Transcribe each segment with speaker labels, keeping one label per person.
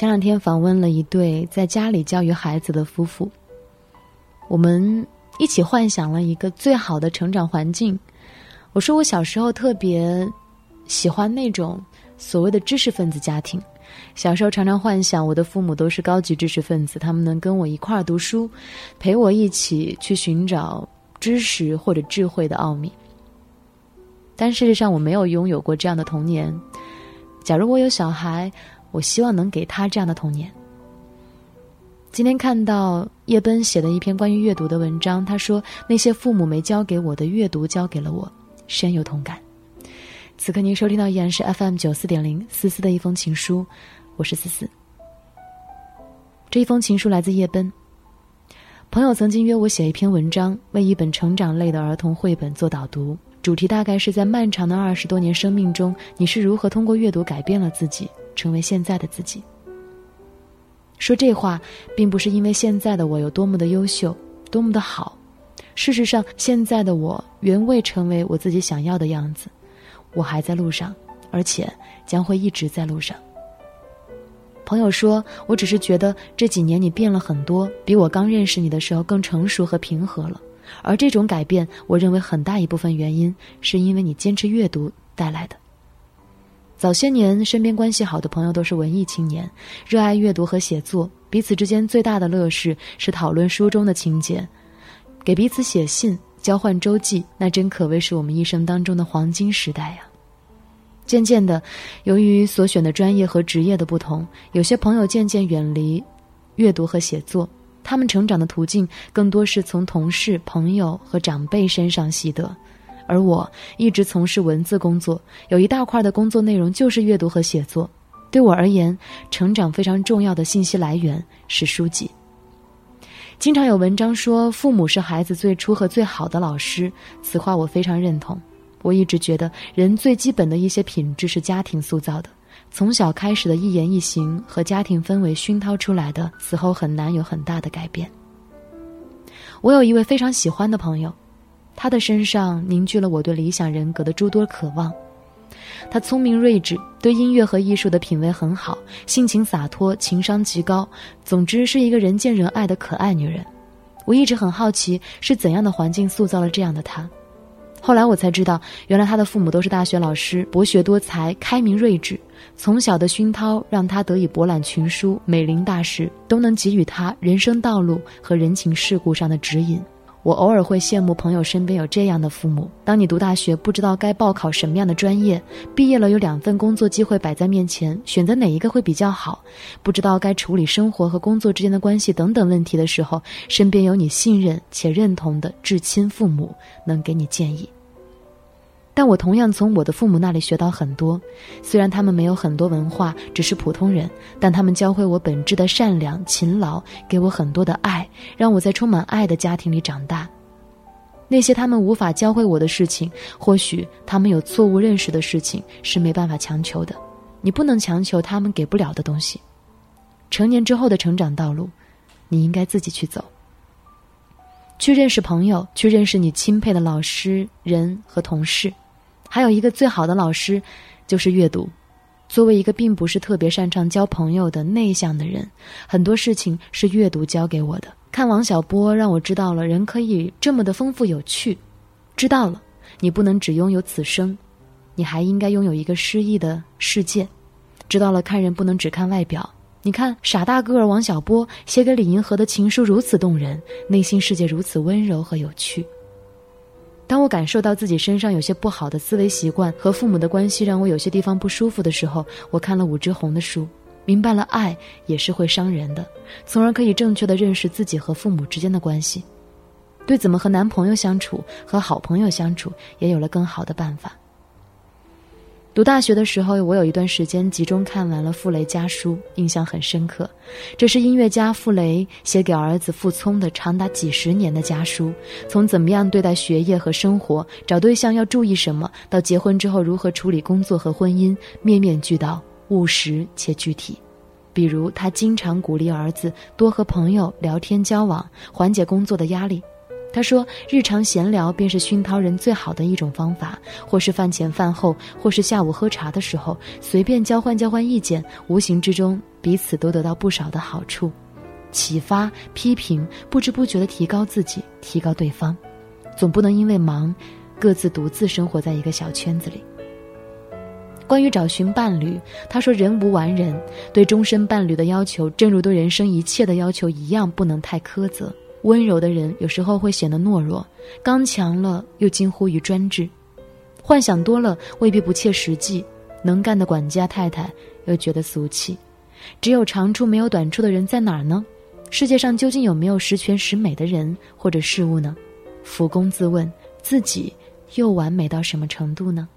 Speaker 1: 前两天访问了一对在家里教育孩子的夫妇，我们一起幻想了一个最好的成长环境。我说我小时候特别喜欢那种所谓的知识分子家庭，小时候常常幻想我的父母都是高级知识分子，他们能跟我一块儿读书，陪我一起去寻找知识或者智慧的奥秘。但事实上，我没有拥有过这样的童年。假如我有小孩，我希望能给他这样的童年。今天看到叶奔写的一篇关于阅读的文章，他说：“那些父母没教给我的阅读，教给了我。”深有同感。此刻您收听到依然是 FM 九四点零思思的一封情书，我是思思。这一封情书来自叶奔。朋友曾经约我写一篇文章，为一本成长类的儿童绘本做导读，主题大概是在漫长的二十多年生命中，你是如何通过阅读改变了自己，成为现在的自己。说这话，并不是因为现在的我有多么的优秀，多么的好。事实上，现在的我原未成为我自己想要的样子，我还在路上，而且将会一直在路上。朋友说：“我只是觉得这几年你变了很多，比我刚认识你的时候更成熟和平和了。而这种改变，我认为很大一部分原因是因为你坚持阅读带来的。早些年，身边关系好的朋友都是文艺青年，热爱阅读和写作，彼此之间最大的乐事是讨论书中的情节。”给彼此写信，交换周记，那真可谓是我们一生当中的黄金时代呀。渐渐的，由于所选的专业和职业的不同，有些朋友渐渐远离阅读和写作，他们成长的途径更多是从同事、朋友和长辈身上习得，而我一直从事文字工作，有一大块的工作内容就是阅读和写作。对我而言，成长非常重要的信息来源是书籍。经常有文章说，父母是孩子最初和最好的老师。此话我非常认同。我一直觉得，人最基本的一些品质是家庭塑造的，从小开始的一言一行和家庭氛围熏陶出来的，此后很难有很大的改变。我有一位非常喜欢的朋友，他的身上凝聚了我对理想人格的诸多渴望。她聪明睿智，对音乐和艺术的品味很好，性情洒脱，情商极高。总之是一个人见人爱的可爱女人。我一直很好奇，是怎样的环境塑造了这样的她。后来我才知道，原来她的父母都是大学老师，博学多才，开明睿智。从小的熏陶，让她得以博览群书，美龄大师都能给予她人生道路和人情世故上的指引。我偶尔会羡慕朋友身边有这样的父母。当你读大学不知道该报考什么样的专业，毕业了有两份工作机会摆在面前，选择哪一个会比较好，不知道该处理生活和工作之间的关系等等问题的时候，身边有你信任且认同的至亲父母能给你建议。但我同样从我的父母那里学到很多，虽然他们没有很多文化，只是普通人，但他们教会我本质的善良、勤劳，给我很多的爱，让我在充满爱的家庭里长大。那些他们无法教会我的事情，或许他们有错误认识的事情，是没办法强求的。你不能强求他们给不了的东西。成年之后的成长道路，你应该自己去走。去认识朋友，去认识你钦佩的老师、人和同事。还有一个最好的老师，就是阅读。作为一个并不是特别擅长交朋友的内向的人，很多事情是阅读教给我的。看王小波，让我知道了人可以这么的丰富有趣。知道了，你不能只拥有此生，你还应该拥有一个诗意的世界。知道了，看人不能只看外表。你看傻大个儿王小波写给李银河的情书如此动人，内心世界如此温柔和有趣。当我感受到自己身上有些不好的思维习惯和父母的关系让我有些地方不舒服的时候，我看了武志红的书，明白了爱也是会伤人的，从而可以正确的认识自己和父母之间的关系，对怎么和男朋友相处、和好朋友相处也有了更好的办法。读大学的时候，我有一段时间集中看完了傅雷家书，印象很深刻。这是音乐家傅雷写给儿子傅聪的长达几十年的家书，从怎么样对待学业和生活、找对象要注意什么，到结婚之后如何处理工作和婚姻，面面俱到，务实且具体。比如，他经常鼓励儿子多和朋友聊天交往，缓解工作的压力。他说：“日常闲聊便是熏陶人最好的一种方法，或是饭前饭后，或是下午喝茶的时候，随便交换交换意见，无形之中彼此都得到不少的好处，启发、批评，不知不觉的提高自己，提高对方，总不能因为忙，各自独自生活在一个小圈子里。关于找寻伴侣，他说：“人无完人，对终身伴侣的要求，正如对人生一切的要求一样，不能太苛责。温柔的人有时候会显得懦弱，刚强了又近乎于专制，幻想多了未必不切实际。能干的管家太太又觉得俗气。只有长处没有短处的人在哪儿呢？世界上究竟有没有十全十美的人或者事物呢？俯躬自问，自己又完美到什么程度呢？”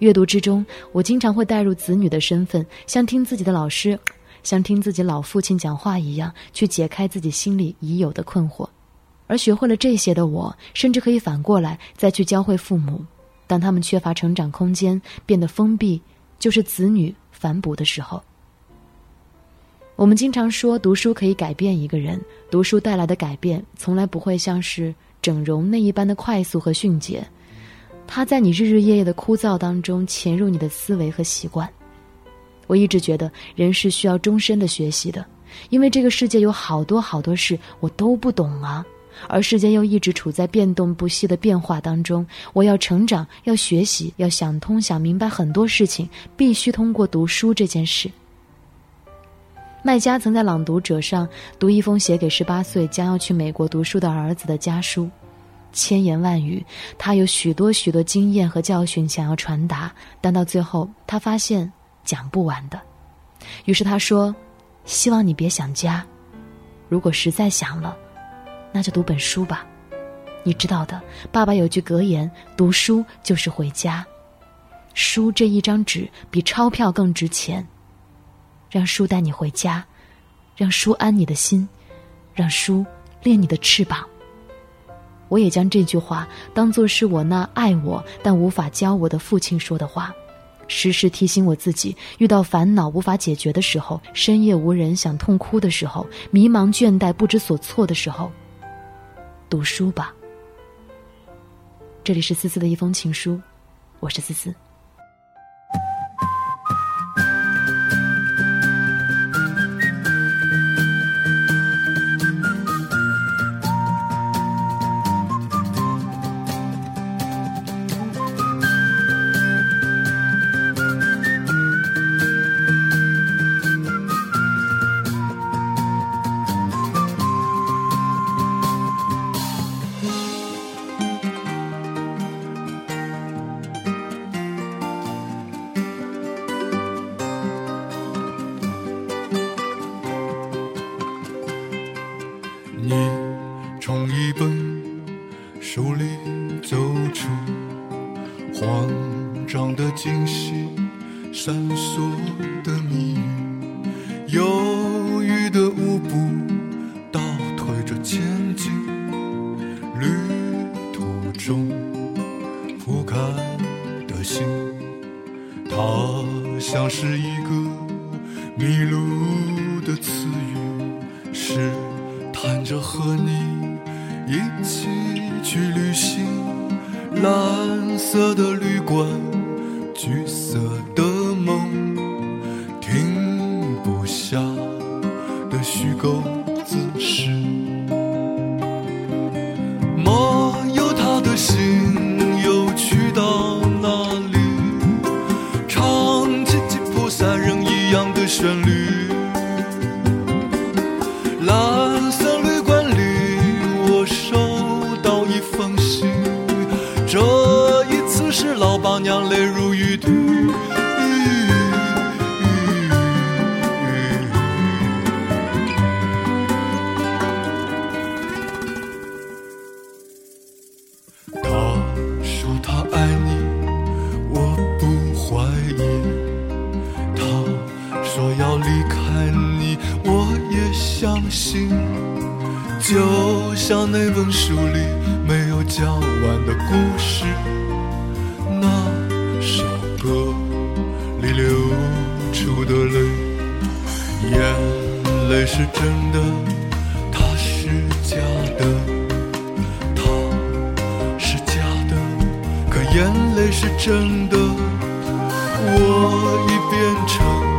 Speaker 1: 阅读之中，我经常会带入子女的身份，像听自己的老师，像听自己老父亲讲话一样，去解开自己心里已有的困惑。而学会了这些的我，甚至可以反过来再去教会父母。当他们缺乏成长空间，变得封闭，就是子女反哺的时候。我们经常说，读书可以改变一个人，读书带来的改变，从来不会像是整容那一般的快速和迅捷。他在你日日夜夜的枯燥当中潜入你的思维和习惯。我一直觉得人是需要终身的学习的，因为这个世界有好多好多事我都不懂啊，而世界又一直处在变动不息的变化当中。我要成长，要学习，要想通、想明白很多事情，必须通过读书这件事。麦家曾在《朗读者》上读一封写给十八岁将要去美国读书的儿子的家书。千言万语，他有许多许多经验和教训想要传达，但到最后他发现讲不完的。于是他说：“希望你别想家，如果实在想了，那就读本书吧。你知道的，爸爸有句格言：读书就是回家。书这一张纸比钞票更值钱。让书带你回家，让书安你的心，让书练你的翅膀。”我也将这句话当作是我那爱我但无法教我的父亲说的话，时时提醒我自己：遇到烦恼无法解决的时候，深夜无人想痛哭的时候，迷茫倦怠不知所措的时候，读书吧。这里是思思的一封情书，我是思思。
Speaker 2: 惊喜，闪烁的谜语，犹豫的舞步，倒退着前进。旅途中俯开的心，它像是一个迷路的词语，试探着和你一起去旅行。蓝色的旅馆。橘色的心。就像那本书里没有讲完的故事。那首歌里流出的泪，眼泪是真的，它是假的，它是假的，可眼泪是真的。我已变成。